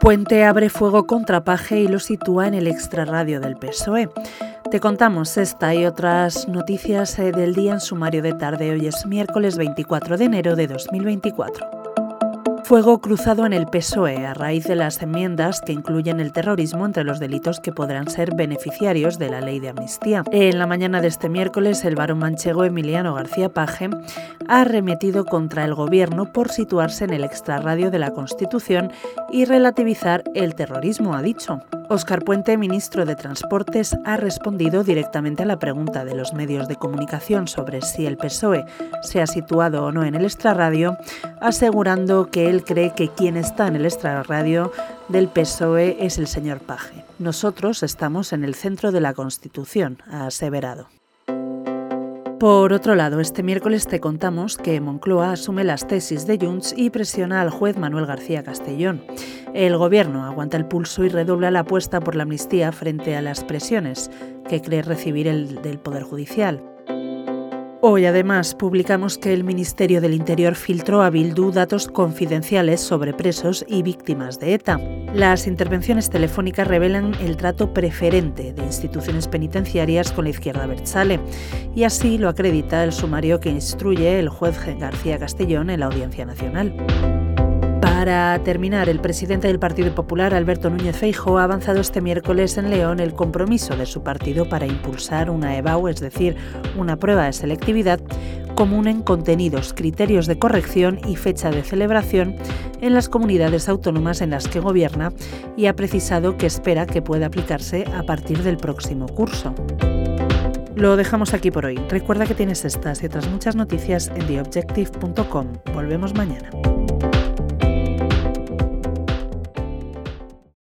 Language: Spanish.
Puente abre fuego contra Paje y lo sitúa en el extrarradio del PSOE. Te contamos esta y otras noticias eh, del día en sumario de tarde. Hoy es miércoles 24 de enero de 2024. Fuego cruzado en el PSOE a raíz de las enmiendas que incluyen el terrorismo entre los delitos que podrán ser beneficiarios de la ley de amnistía. En la mañana de este miércoles, el varón manchego Emiliano García Paje ha arremetido contra el gobierno por situarse en el extrarradio de la Constitución y relativizar el terrorismo, ha dicho. Óscar Puente, ministro de Transportes, ha respondido directamente a la pregunta de los medios de comunicación sobre si el PSOE se ha situado o no en el extrarradio, asegurando que él cree que quien está en el extrarradio del PSOE es el señor Paje. Nosotros estamos en el centro de la Constitución, ha aseverado. Por otro lado, este miércoles te contamos que Moncloa asume las tesis de Junts y presiona al juez Manuel García Castellón. El gobierno aguanta el pulso y redobla la apuesta por la amnistía frente a las presiones que cree recibir el del Poder Judicial. Hoy además publicamos que el Ministerio del Interior filtró a Bildu datos confidenciales sobre presos y víctimas de ETA. Las intervenciones telefónicas revelan el trato preferente de instituciones penitenciarias con la izquierda Bertzale y así lo acredita el sumario que instruye el juez García Castellón en la Audiencia Nacional. Para terminar, el presidente del Partido Popular, Alberto Núñez Feijóo, ha avanzado este miércoles en León el compromiso de su partido para impulsar una EBAU, es decir, una prueba de selectividad común en contenidos, criterios de corrección y fecha de celebración en las comunidades autónomas en las que gobierna y ha precisado que espera que pueda aplicarse a partir del próximo curso. Lo dejamos aquí por hoy. Recuerda que tienes estas y otras muchas noticias en theobjective.com. Volvemos mañana.